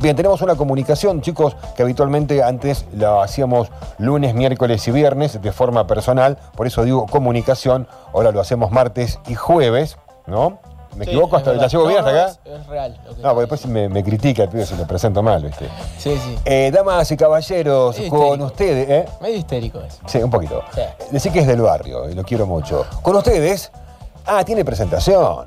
Bien, tenemos una comunicación, chicos, que habitualmente antes la hacíamos lunes, miércoles y viernes de forma personal, por eso digo comunicación, ahora lo hacemos martes y jueves, ¿no? ¿Me Sí, equivoco? ¿Hasta la llevo bien hasta acá? Es, es real. lo que No, porque después me, me critica el pibe si lo presento mal, ¿viste? Sí, sí. Eh, damas y caballeros, con histérico. ustedes, ¿eh? Medio histérico es. Sí, un poquito. Sí. Decí que es del barrio y lo quiero mucho. Con ustedes. Ah, tiene presentación.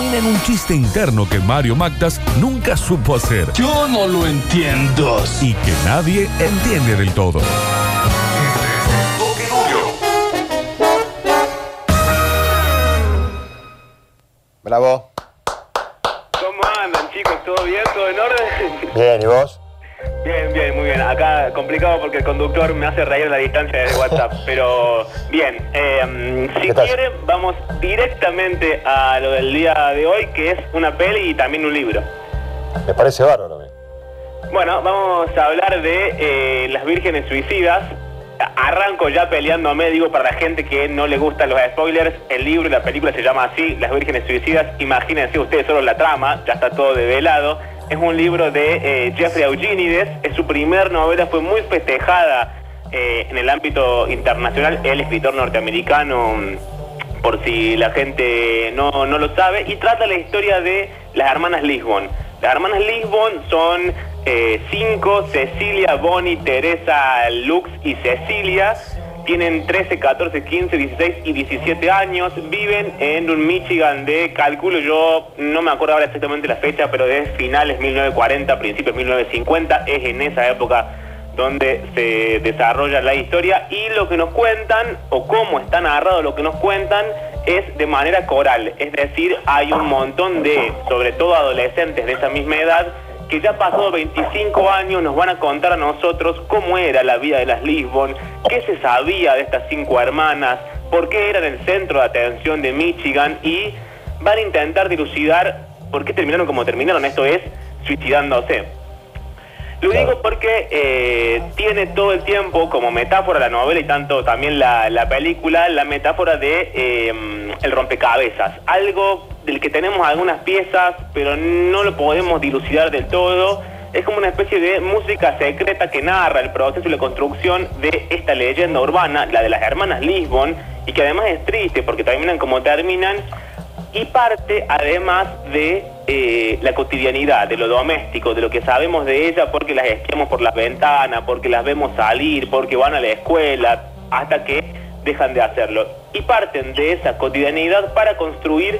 en un chiste interno que Mario Magdas nunca supo hacer Yo no lo entiendo. y que nadie entiende del todo. Este. Bravo. ¿Cómo andan, chicos? ¿Todo bien? ¿Todo en orden? Bien, ¿y vos? Bien, bien, muy bien. Acá complicado porque el conductor me hace reír la distancia desde WhatsApp. Pero bien, eh, si quieren, vamos directamente a lo del día de hoy, que es una peli y también un libro. Me parece bárbaro. Bueno, vamos a hablar de eh, las vírgenes suicidas. Arranco ya peleándome, digo, para la gente que no le gustan los spoilers, el libro y la película se llama así, Las vírgenes suicidas. Imagínense ustedes solo la trama, ya está todo develado. Es un libro de eh, Jeffrey Eugenides, es su primer novela, fue muy festejada eh, en el ámbito internacional, el escritor norteamericano mm, por si la gente no, no lo sabe, y trata la historia de las hermanas Lisbon. Las hermanas Lisbon son eh, cinco, Cecilia, Bonnie, Teresa, Lux y Cecilia. Tienen 13, 14, 15, 16 y 17 años. Viven en un Michigan de, calculo yo, no me acuerdo ahora exactamente la fecha, pero de finales 1940, principios 1950. Es en esa época donde se desarrolla la historia y lo que nos cuentan o cómo está narrado lo que nos cuentan es de manera coral, es decir, hay un montón de, sobre todo adolescentes de esa misma edad, que ya pasado 25 años nos van a contar a nosotros cómo era la vida de las Lisbon, qué se sabía de estas cinco hermanas, por qué eran el centro de atención de Michigan y van a intentar dilucidar por qué terminaron como terminaron, esto es, suicidándose. Lo digo porque eh, tiene todo el tiempo como metáfora la novela y tanto también la, la película, la metáfora de eh, el rompecabezas. Algo del que tenemos algunas piezas, pero no lo podemos dilucidar del todo. Es como una especie de música secreta que narra el proceso y la construcción de esta leyenda urbana, la de las hermanas Lisbon, y que además es triste porque terminan como terminan, y parte además de eh, la cotidianidad, de lo doméstico, de lo que sabemos de ella porque las espiamos por las ventanas, porque las vemos salir, porque van a la escuela, hasta que dejan de hacerlo. Y parten de esa cotidianidad para construir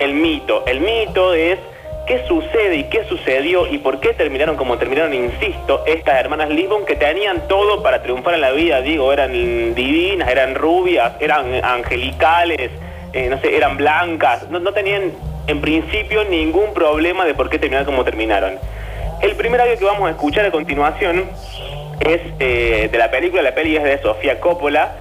el mito. El mito es qué sucede y qué sucedió y por qué terminaron como terminaron, insisto, estas hermanas Lisbon que tenían todo para triunfar en la vida, digo, eran divinas, eran rubias, eran angelicales, eh, no sé, eran blancas, no, no tenían en principio ningún problema de por qué terminaron como terminaron. El primer audio que vamos a escuchar a continuación es eh, de la película, la peli es de Sofía Coppola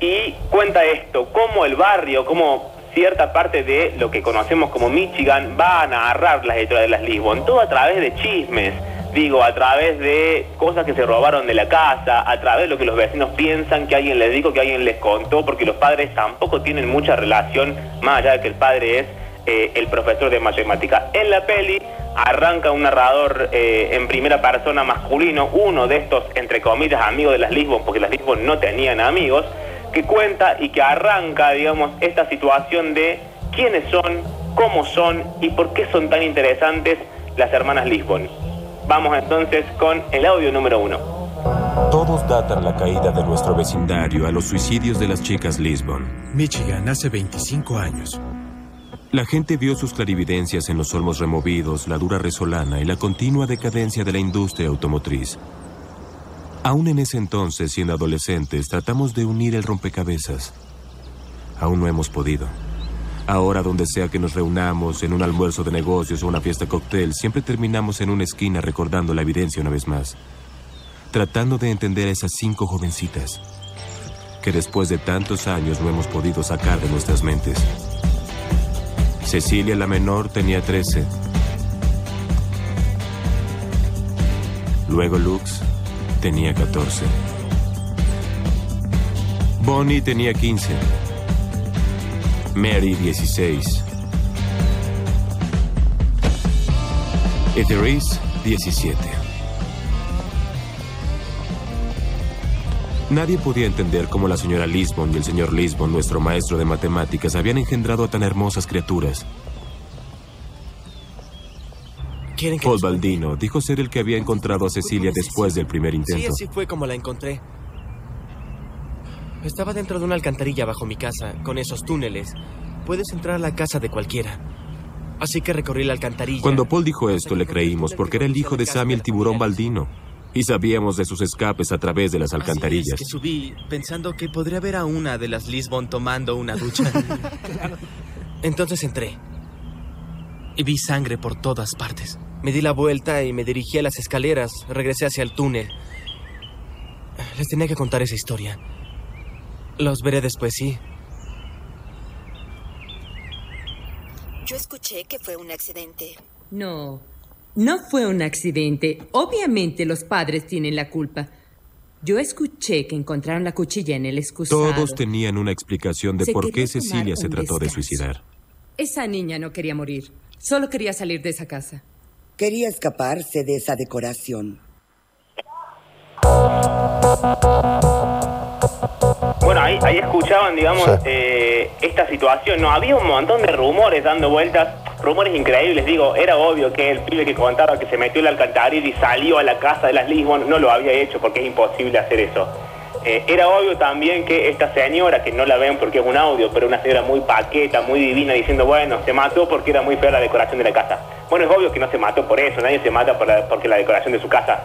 y cuenta esto, cómo el barrio, cómo cierta parte de lo que conocemos como Michigan va a narrar las historias de las Lisbon, todo a través de chismes, digo, a través de cosas que se robaron de la casa, a través de lo que los vecinos piensan que alguien les dijo, que alguien les contó, porque los padres tampoco tienen mucha relación, más allá de que el padre es eh, el profesor de matemática. En la peli arranca un narrador eh, en primera persona masculino, uno de estos, entre comillas, amigos de las Lisbon, porque las Lisbon no tenían amigos, que cuenta y que arranca, digamos, esta situación de quiénes son, cómo son y por qué son tan interesantes las hermanas Lisbon. Vamos entonces con el audio número uno. Todos datan la caída de nuestro vecindario a los suicidios de las chicas Lisbon. Michigan hace 25 años. La gente vio sus clarividencias en los olmos removidos, la dura resolana y la continua decadencia de la industria automotriz. Aún en ese entonces, siendo adolescentes, tratamos de unir el rompecabezas. Aún no hemos podido. Ahora, donde sea que nos reunamos, en un almuerzo de negocios o una fiesta cóctel, siempre terminamos en una esquina recordando la evidencia una vez más. Tratando de entender a esas cinco jovencitas que después de tantos años no hemos podido sacar de nuestras mentes. Cecilia, la menor, tenía 13. Luego Lux tenía 14. Bonnie tenía 15. Mary 16. Y Therese 17. Nadie podía entender cómo la señora Lisbon y el señor Lisbon, nuestro maestro de matemáticas, habían engendrado a tan hermosas criaturas. ¿Quieren que Paul? Baldino dijo ser el que había encontrado a Cecilia después del primer Sí, intento. así fue como la encontré. Estaba dentro de una alcantarilla bajo mi casa, con esos túneles. Puedes entrar a la casa de cualquiera. Así que recorrí la alcantarilla. Cuando Paul dijo esto, le creímos porque era el hijo de Sammy el tiburón. Baldino. Y sabíamos de sus escapes a través de las Así es, alcantarillas. que subí pensando que podría ver a una de las Lisbon tomando una ducha. Entonces entré. Y vi sangre por todas partes. Me di la vuelta y me dirigí a las escaleras. Regresé hacia el túnel. Les tenía que contar esa historia. Los veré después, sí. Yo escuché que fue un accidente. No, no fue un accidente. Obviamente los padres tienen la culpa. Yo escuché que encontraron la cuchilla en el excusado. Todos tenían una explicación de Se por qué Cecilia se trató de suicidar. Esa niña no quería morir. Solo quería salir de esa casa. Quería escaparse de esa decoración. Bueno, ahí, ahí escuchaban, digamos, Sí. eh, esta situación. No, había un montón de rumores dando vueltas, rumores increíbles. Digo, era obvio que el pibe que contaba que se metió en la alcantarilla y salió a la casa de las Lisbon no lo había hecho porque es imposible hacer eso. Eh, era obvio también que esta señora, que no la ven porque es un audio, pero una señora muy paqueta, muy divina, diciendo, bueno, se mató porque era muy fea la decoración de la casa. Bueno, es obvio que no se mató por eso, nadie se mata por la- porque la decoración de su casa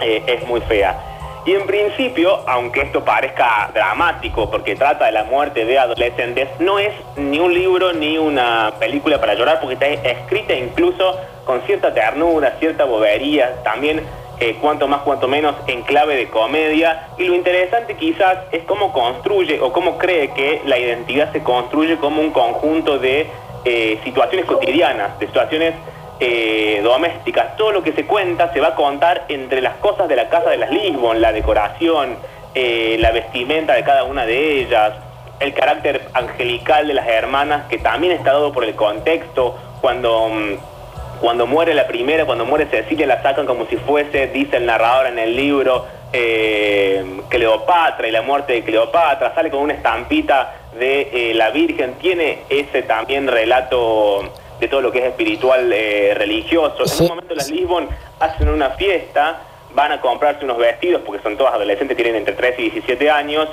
eh, es muy fea. Y en principio, aunque esto parezca dramático porque trata de la muerte de adolescentes, no es ni un libro ni una película para llorar porque está escrita incluso con cierta ternura, cierta bobería, también eh, cuanto más, cuanto menos en clave de comedia. Y lo interesante quizás es cómo construye o cómo cree que la identidad se construye como un conjunto de eh, situaciones cotidianas, de situaciones eh, domésticas. Todo lo que se cuenta se va a contar entre las cosas de la casa de las Lisbon, la decoración, eh, la vestimenta de cada una de ellas, el carácter angelical de las hermanas que también está dado por el contexto. Cuando mm, cuando muere la primera, cuando muere Cecilia, la sacan como si fuese, dice el narrador en el libro, eh, Cleopatra y la muerte de Cleopatra, sale con una estampita de la Virgen, tiene ese también relato de todo lo que es espiritual eh, religioso. En un momento las Lisbon hacen una fiesta, van a comprarse unos vestidos, porque son todas adolescentes, tienen entre 13 y 17 años,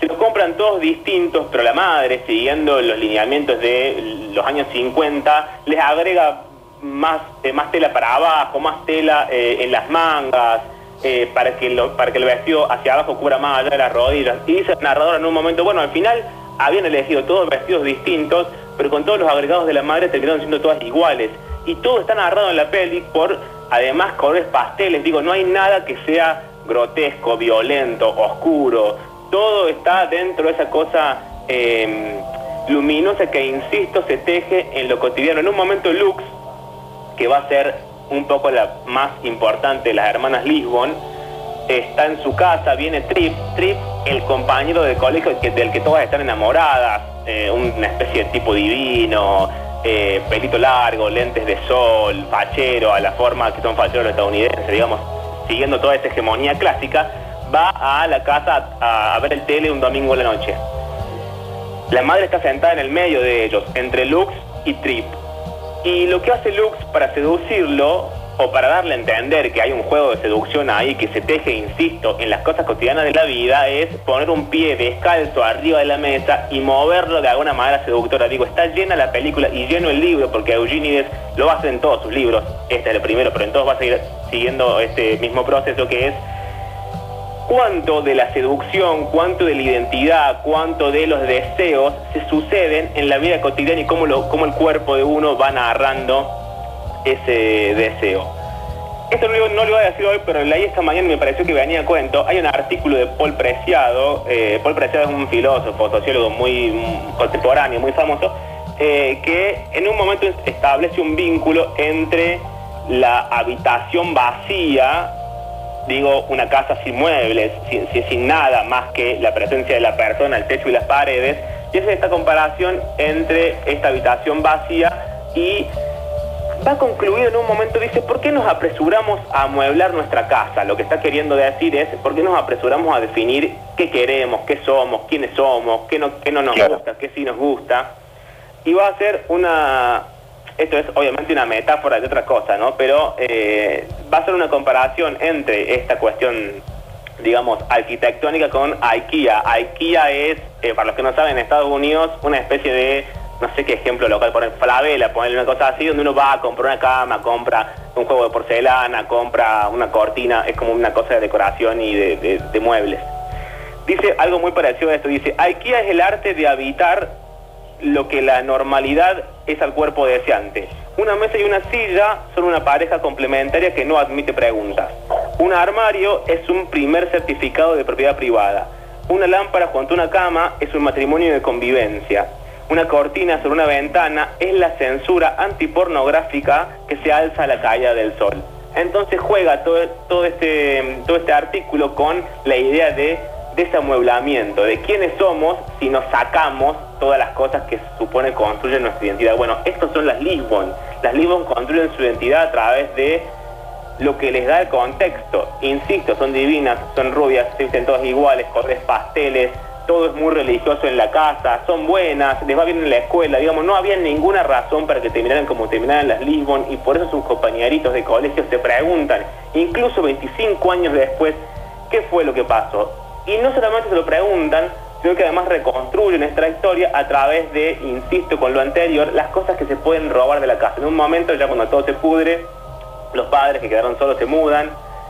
se los compran todos distintos, pero la madre, siguiendo los lineamientos de los años 50, les agrega más, eh, más tela para abajo, más tela eh, en las mangas, eh, para, que lo- para que el vestido hacia abajo cubra más allá de las rodillas. Y dice el narrador en un momento, bueno, al final habían elegido todos vestidos distintos, pero con todos los agregados de la madre terminaron siendo todas iguales. Y todo está narrado en la peli por, además, colores pasteles. Digo, no hay nada que sea grotesco, violento, oscuro. Todo está dentro de esa cosa eh, luminosa que, insisto, se teje en lo cotidiano. En un momento Lux, que va a ser un poco la más importante de las hermanas Lisbon, está en su casa, viene Trip, Trip, el compañero de colegio del que todas están enamoradas, eh, una especie de tipo divino, eh, pelito largo, lentes de sol, fachero, a la forma que son facheros estadounidenses, digamos, siguiendo toda esa hegemonía clásica, va a la casa a, a ver el tele un domingo en la noche. La madre está sentada en el medio de ellos, entre Lux y Trip. Y lo que hace Lux para seducirlo, o para darle a entender que hay un juego de seducción ahí que se teje, insisto, en las cosas cotidianas de la vida, es poner un pie descalzo arriba de la mesa y moverlo de alguna manera seductora. Digo, está llena la película y lleno el libro, porque Eugenides lo hace en todos sus libros. Este es el primero, pero en todos va a seguir siguiendo este mismo proceso que es cuánto de la seducción, cuánto de la identidad, cuánto de los deseos se suceden en la vida cotidiana y cómo, lo, cómo el cuerpo de uno va narrando ese deseo. Esto no, lo- voy a decir hoy, pero leí esta mañana y me pareció que venía a cuento. Hay un artículo de Paul Preciado. eh, Paul Preciado es un filósofo, sociólogo muy mm, contemporáneo, muy famoso, eh, que en un momento establece un vínculo entre la habitación vacía, digo, una casa sin muebles, sin, sin- sin nada más que la presencia de la persona, el techo y las paredes, y es esta comparación entre esta habitación vacía y va concluido en un momento, dice, ¿por qué nos apresuramos a amueblar nuestra casa? Lo que está queriendo decir es, ¿por qué nos apresuramos a definir qué queremos, qué somos, quiénes somos, qué no, qué no nos gusta, qué sí nos gusta? Y va a ser una, esto es obviamente una metáfora de otra cosa, ¿no? Pero eh, va a ser una comparación entre esta cuestión, digamos, arquitectónica con IKEA. IKEA es, eh, para los que no saben, en Estados Unidos, una especie de, no sé qué ejemplo local, poner Falabella, ponerle una cosa así, donde uno va a comprar una cama, compra un juego de porcelana, compra una cortina, es como una cosa de decoración y de, de- muebles. Dice algo muy parecido a esto, dice, IKEA es el arte de habitar lo que la normalidad es al cuerpo deseante. Una mesa y una silla son una pareja complementaria que no admite preguntas. Un armario es un primer certificado de propiedad privada. Una lámpara junto a una cama es un matrimonio de convivencia. Una cortina sobre una ventana es la censura antipornográfica que se alza a la caída del sol. Entonces juega todo, todo, este, todo este artículo con la idea de desamueblamiento, de quiénes somos si nos sacamos todas las cosas que supone construyen nuestra identidad. Bueno, estos son las Lisbon. Las Lisbon construyen su identidad a través de lo que les da el contexto. Insisto, son divinas, son rubias, se visten todas iguales, colores pasteles, todo es muy religioso en la casa, son buenas, les va bien en la escuela, digamos, no había ninguna razón para que terminaran como terminaran las Lisbon y por eso sus compañeritos de colegio se preguntan, incluso 25 años después, ¿qué fue lo que pasó? Y no solamente se lo preguntan, sino que además reconstruyen esta historia a través de, insisto con lo anterior, las cosas que se pueden robar de la casa. En un momento, ya cuando todo se pudre, los padres que quedaron solos se mudan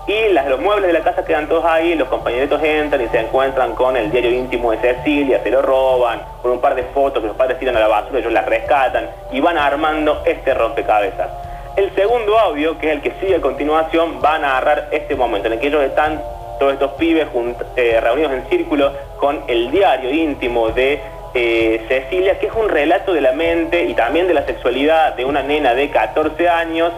y las, los muebles de la casa quedan todos ahí, los compañeritos entran y se encuentran con el diario íntimo de Cecilia, se lo roban, con un par de fotos que los padres tiran a la basura, ellos las rescatan y van armando este rompecabezas. El segundo audio, que es el que sigue a continuación, va a narrar este momento en el que ellos están, todos estos pibes eh, reunidos en círculo con el diario íntimo de eh, Cecilia, que es un relato de la mente y también de la sexualidad de una nena de 14 años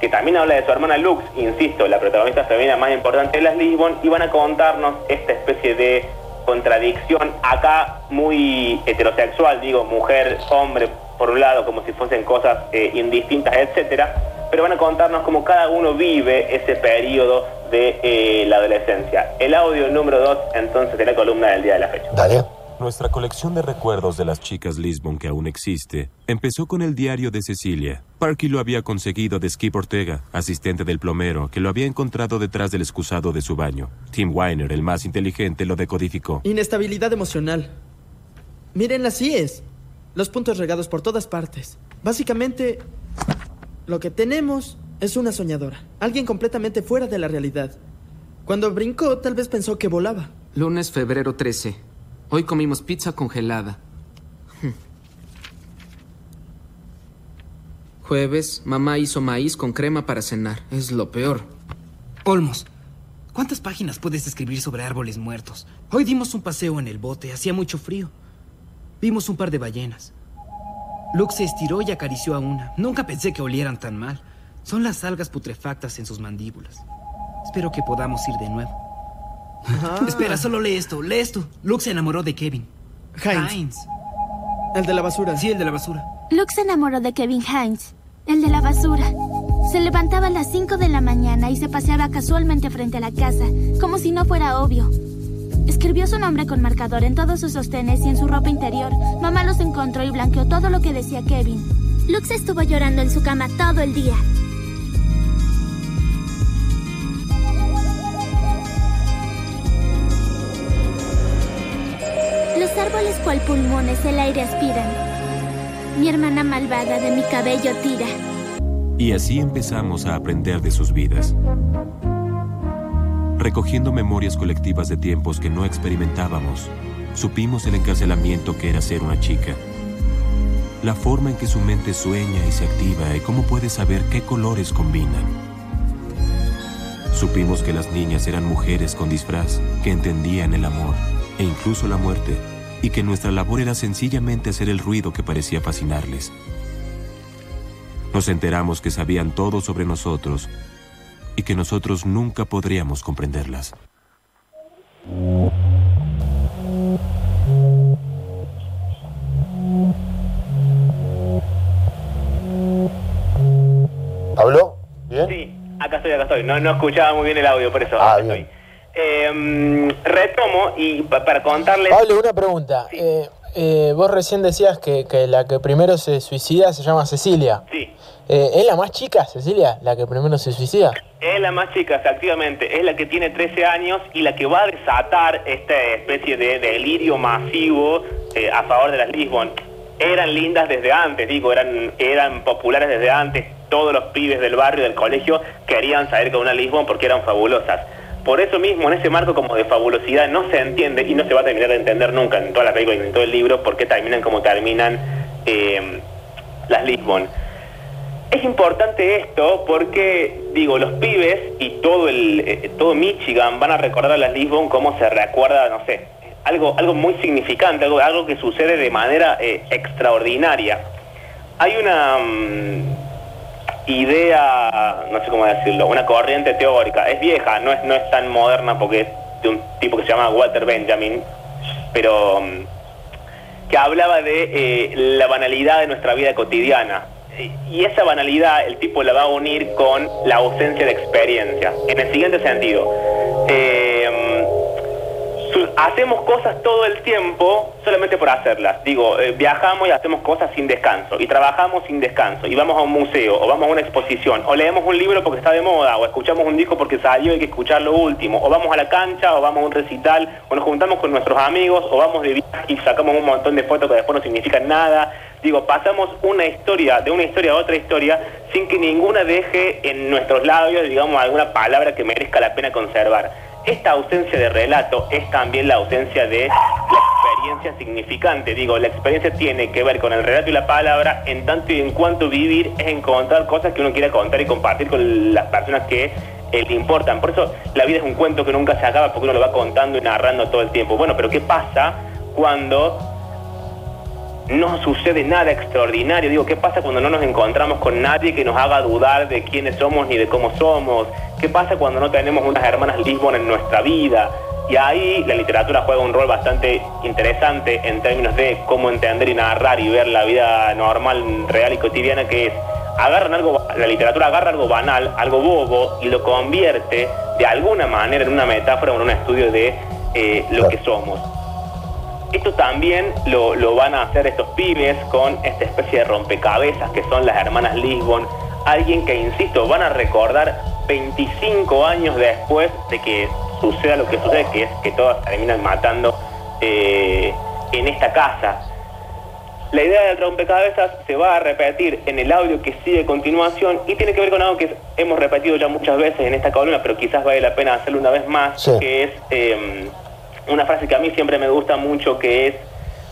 que también habla de su hermana Lux, insisto, la protagonista femenina más importante de las Lisbon, y van a contarnos esta especie de contradicción acá muy heterosexual, digo, mujer, hombre, por un lado, como si fuesen cosas eh, indistintas, etcétera, pero van a contarnos cómo cada uno vive ese periodo de eh, la adolescencia. El audio número 2, entonces, de la columna del día de la fecha. Dale. Nuestra colección de recuerdos de las chicas Lisbon que aún existe empezó con el diario de Cecilia. Parky lo había conseguido de Skip Ortega, asistente del plomero, que lo había encontrado detrás del excusado de su baño. Tim Weiner, el más inteligente, lo decodificó. Inestabilidad emocional. Miren, así es. Los puntos regados por todas partes. Básicamente, lo que tenemos es una soñadora. Alguien completamente fuera de la realidad. Cuando brincó, tal vez pensó que volaba. Lunes, febrero 13. Hoy comimos pizza congelada. Jueves, mamá hizo maíz con crema para cenar. Es lo peor. Olmos, ¿cuántas páginas puedes escribir sobre árboles muertos? Hoy dimos un paseo en el bote, hacía mucho frío. Vimos un par de ballenas. Luke se estiró y acarició a una. Nunca pensé que olieran tan mal. Son las algas putrefactas en sus mandíbulas. Espero que podamos ir de nuevo. Espera, solo lee esto, lee esto. Luke se enamoró de Kevin. Heinz. El de la basura. Sí, el de la basura. Luke se enamoró de Kevin Hines, el de la basura. Se levantaba a las 5 de la mañana y se paseaba casualmente frente a la casa, como si no fuera obvio. Escribió su nombre con marcador en todos sus sostenes y en su ropa interior. Mamá los encontró y blanqueó todo lo que decía Kevin. Luke se estuvo llorando en su cama todo el día. Árboles cual pulmones el aire aspiran. Mi hermana malvada de mi cabello tira. Y así empezamos a aprender de sus vidas. Recogiendo memorias colectivas de tiempos que no experimentábamos, supimos el encarcelamiento que era ser una chica. La forma en que su mente sueña y se activa y cómo puede saber qué colores combinan. Supimos que las niñas eran mujeres con disfraz que entendían el amor e incluso la muerte y que nuestra labor era sencillamente hacer el ruido que parecía fascinarles. Nos enteramos que sabían todo sobre nosotros y que nosotros nunca podríamos comprenderlas. ¿Habló? ¿Bien? Sí, acá estoy, acá estoy. No, no escuchaba muy bien el audio, por eso. Ah, acá bien. estoy. Eh, retomo y pa- para contarles... Pablo, una pregunta. Eh, eh, vos recién decías que, que la que primero se suicida se llama Cecilia. Sí. Eh, ¿Es la más chica, Cecilia, la que primero se suicida? Es la más chica, efectivamente. Es la que tiene 13 años y la que va a desatar esta especie de delirio masivo a favor de las Lisbon. Eran lindas desde antes, digo, eran, eran populares desde antes. Todos los pibes del barrio, del colegio, querían salir con una Lisbon porque eran fabulosas. Por eso mismo, en ese marco como de fabulosidad, no se entiende y no se va a terminar de entender nunca en toda la película y en todo el libro por qué terminan como terminan eh, las Lisbon. Es importante esto porque, digo, los pibes y todo el eh, todo Michigan van a recordar a las Lisbon como se recuerda, no sé, algo, algo muy significante, algo, algo que sucede de manera eh, extraordinaria. Hay una mm, idea, no sé cómo decirlo, una corriente teórica, es vieja, no es, no es tan moderna porque es de un tipo que se llama Walter Benjamin, pero mm, que hablaba de eh, la banalidad de nuestra vida cotidiana. Y esa banalidad el tipo la va a unir con la ausencia de experiencia. En el siguiente sentido, eh, hacemos cosas todo el tiempo solamente por hacerlas. Digo, eh, viajamos y hacemos cosas sin descanso, y trabajamos sin descanso, y vamos a un museo, o vamos a una exposición, o leemos un libro porque está de moda, o escuchamos un disco porque salió y hay que escuchar lo último, o vamos a la cancha, o vamos a un recital, o nos juntamos con nuestros amigos, o vamos de viaje y sacamos un montón de fotos que después no significan nada. Digo, pasamos una historia, de una historia a otra historia, sin que ninguna deje en nuestros labios, digamos, alguna palabra que merezca la pena conservar. Esta ausencia de relato es también la ausencia de la experiencia significante. Digo, la experiencia tiene que ver con el relato y la palabra, en tanto y en cuanto vivir es encontrar cosas que uno quiera contar y compartir con las personas que eh, le importan. Por eso la vida es un cuento que nunca se acaba porque uno lo va contando y narrando todo el tiempo. Bueno, pero ¿qué pasa cuando no sucede nada extraordinario. Digo, ¿qué pasa cuando no nos encontramos con nadie que nos haga dudar de quiénes somos ni de cómo somos? ¿Qué pasa cuando no tenemos unas hermanas Lisbon en nuestra vida? Y ahí la literatura juega un rol bastante interesante en términos de cómo entender y narrar y ver la vida normal, real y cotidiana que es. Agarran algo, la literatura agarra algo banal, algo bobo y lo convierte de alguna manera en una metáfora o en un estudio de eh, lo que somos. Esto también lo, lo van a hacer estos pibes con esta especie de rompecabezas que son las hermanas Lisbon. Alguien que, insisto, van a recordar 25 años después de que suceda lo que sucede, que es que todas terminan matando eh, en esta casa. La idea del rompecabezas se va a repetir en el audio que sigue a continuación y tiene que ver con algo que hemos repetido ya muchas veces en esta columna, pero quizás vale la pena hacerlo una vez más, Sí. que es eh, una frase que a mí siempre me gusta mucho, que es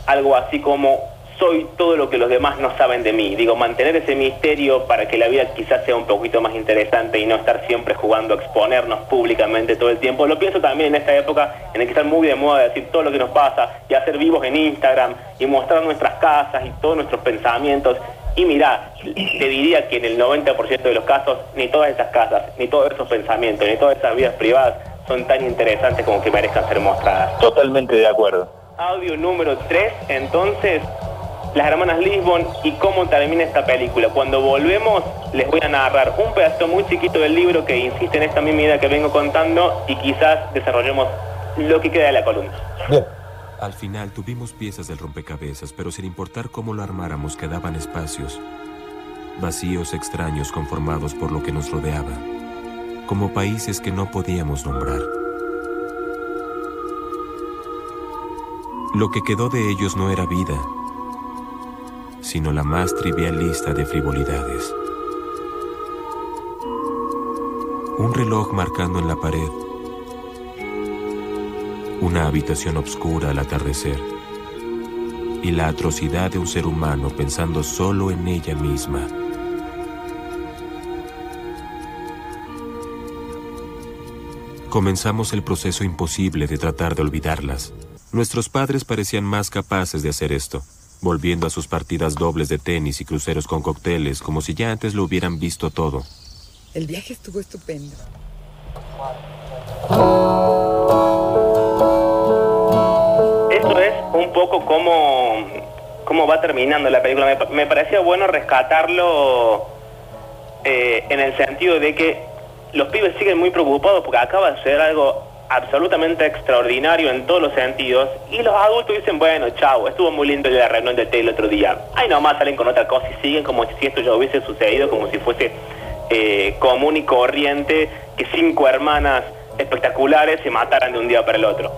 algo así como soy todo lo que los demás no saben de mí. Digo, mantener ese misterio para que la vida quizás sea un poquito más interesante y no estar siempre jugando a exponernos públicamente todo el tiempo. Lo pienso también en esta época en la que está muy de moda decir todo lo que nos pasa y hacer vivos en Instagram y mostrar nuestras casas y todos nuestros pensamientos. Y mira, te diría que en el 90% de los casos ni todas esas casas, ni todos esos pensamientos, ni todas esas vidas privadas son tan interesantes como que merezcan ser mostradas. Totalmente de acuerdo. Audio número 3, entonces, las hermanas Lisbon y cómo termina esta película. Cuando volvemos, les voy a narrar un pedacito muy chiquito del libro que insiste en esta misma idea que vengo contando y quizás desarrollemos lo que queda de la columna. Al final tuvimos piezas del rompecabezas, pero sin importar cómo lo armáramos quedaban espacios, vacíos extraños conformados por lo que nos rodeaba, como países que no podíamos nombrar. Lo que quedó de ellos no era vida, sino la más trivial lista de frivolidades. Un reloj marcando en la pared una habitación oscura al atardecer y la atrocidad de un ser humano pensando solo en ella misma. Comenzamos el proceso imposible de tratar de olvidarlas. Nuestros padres parecían más capaces de hacer esto, volviendo a sus partidas dobles de tenis y cruceros con cócteles como si ya antes lo hubieran visto todo. El viaje estuvo estupendo. Eso es un poco como cómo va terminando la película. Me, me parecía bueno rescatarlo eh, en el sentido de que los pibes siguen muy preocupados porque acaba de ser algo absolutamente extraordinario en todos los sentidos y los adultos dicen, bueno, chao, estuvo muy lindo la reunión de té el otro día. Ahí nomás salen con otra cosa y siguen como si esto ya hubiese sucedido, como si fuese eh, común y corriente que cinco hermanas espectaculares se mataran de un día para el otro.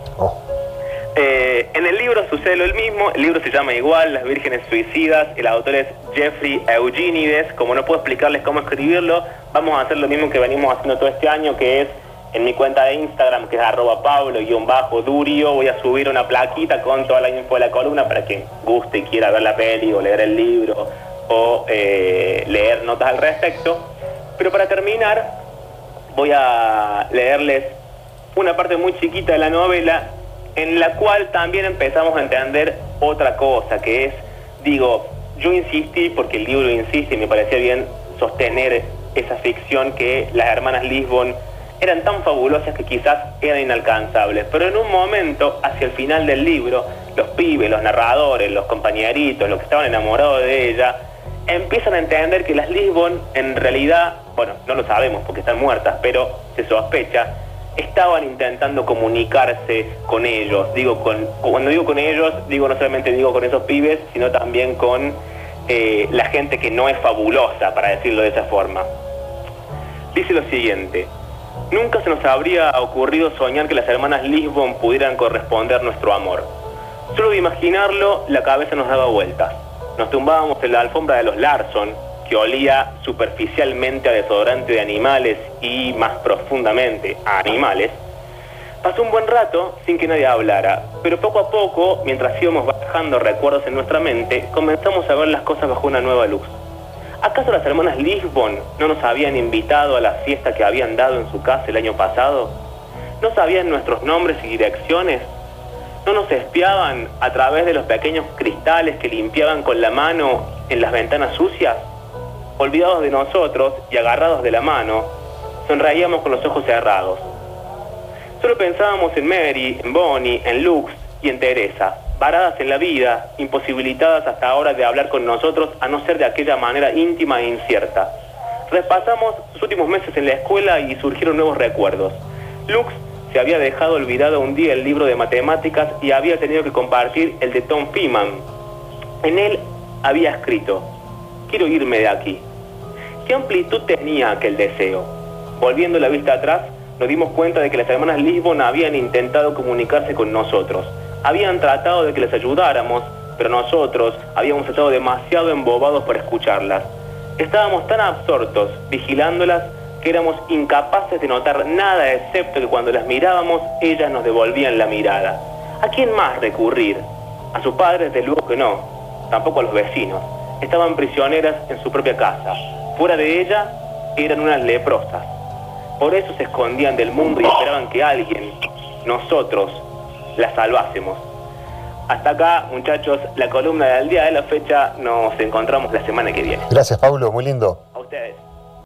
Eh, en el libro sucede lo mismo, el libro se llama igual, Las Vírgenes Suicidas, el autor es Jeffrey Eugenides, como no puedo explicarles cómo escribirlo, vamos a hacer lo mismo que venimos haciendo todo este año, que es en mi cuenta de Instagram, que es arroba pablo-durio, voy a subir una plaquita con toda la info de la columna para quien guste y quiera ver la peli o leer el libro o eh, leer notas al respecto. Pero para terminar, voy a leerles una parte muy chiquita de la novela en la cual también empezamos a entender otra cosa, que es, digo, yo insistí, porque el libro insiste y me parecía bien sostener esa ficción que las hermanas Lisbon eran tan fabulosas que quizás eran inalcanzables, pero en un momento, hacia el final del libro, los pibes, los narradores, los compañeritos, los que estaban enamorados de ella, empiezan a entender que las Lisbon en realidad, bueno, no lo sabemos porque están muertas, pero se sospecha, estaban intentando comunicarse con ellos. Digo, con, cuando digo con ellos, digo no solamente digo con esos pibes, sino también con eh, la gente que no es fabulosa, para decirlo de esa forma. Dice lo siguiente, nunca se nos habría ocurrido soñar que las hermanas Lisbon pudieran corresponder nuestro amor. Solo de imaginarlo, la cabeza nos daba vueltas. Nos tumbábamos en la alfombra de los Larson, que olía superficialmente a desodorante de animales y más profundamente a animales, pasó un buen rato sin que nadie hablara, pero poco a poco, mientras íbamos bajando recuerdos en nuestra mente, comenzamos a ver las cosas bajo una nueva luz. ¿Acaso las hermanas Lisbon no nos habían invitado a la fiesta que habían dado en su casa el año pasado? ¿No sabían nuestros nombres y direcciones? ¿No nos espiaban a través de los pequeños cristales que limpiaban con la mano en las ventanas sucias? Olvidados de nosotros y agarrados de la mano, sonreíamos con los ojos cerrados. Solo pensábamos en Mary, en Bonnie, en Lux y en Teresa, varadas en la vida, imposibilitadas hasta ahora de hablar con nosotros a no ser de aquella manera íntima e incierta. Repasamos los últimos meses en la escuela y surgieron nuevos recuerdos. Lux se había dejado olvidado un día el libro de matemáticas y había tenido que compartir el de Tom Feeman. En él había escrito, quiero irme de aquí. ¿Qué amplitud tenía aquel deseo? Volviendo la vista atrás, nos dimos cuenta de que las hermanas Lisbon habían intentado comunicarse con nosotros. Habían tratado de que les ayudáramos, pero nosotros habíamos estado demasiado embobados para escucharlas. Estábamos tan absortos vigilándolas que éramos incapaces de notar nada excepto que cuando las mirábamos ellas nos devolvían la mirada. ¿A quién más recurrir? A sus padres, de luego que no, tampoco a los vecinos. Estaban prisioneras en su propia casa. Fuera de ella eran unas leprosas. Por eso se escondían del mundo y esperaban que alguien, nosotros, las salvásemos. Hasta acá, muchachos, la columna del día de la fecha. Nos encontramos la semana que viene. Gracias, Pablo, muy lindo. A ustedes.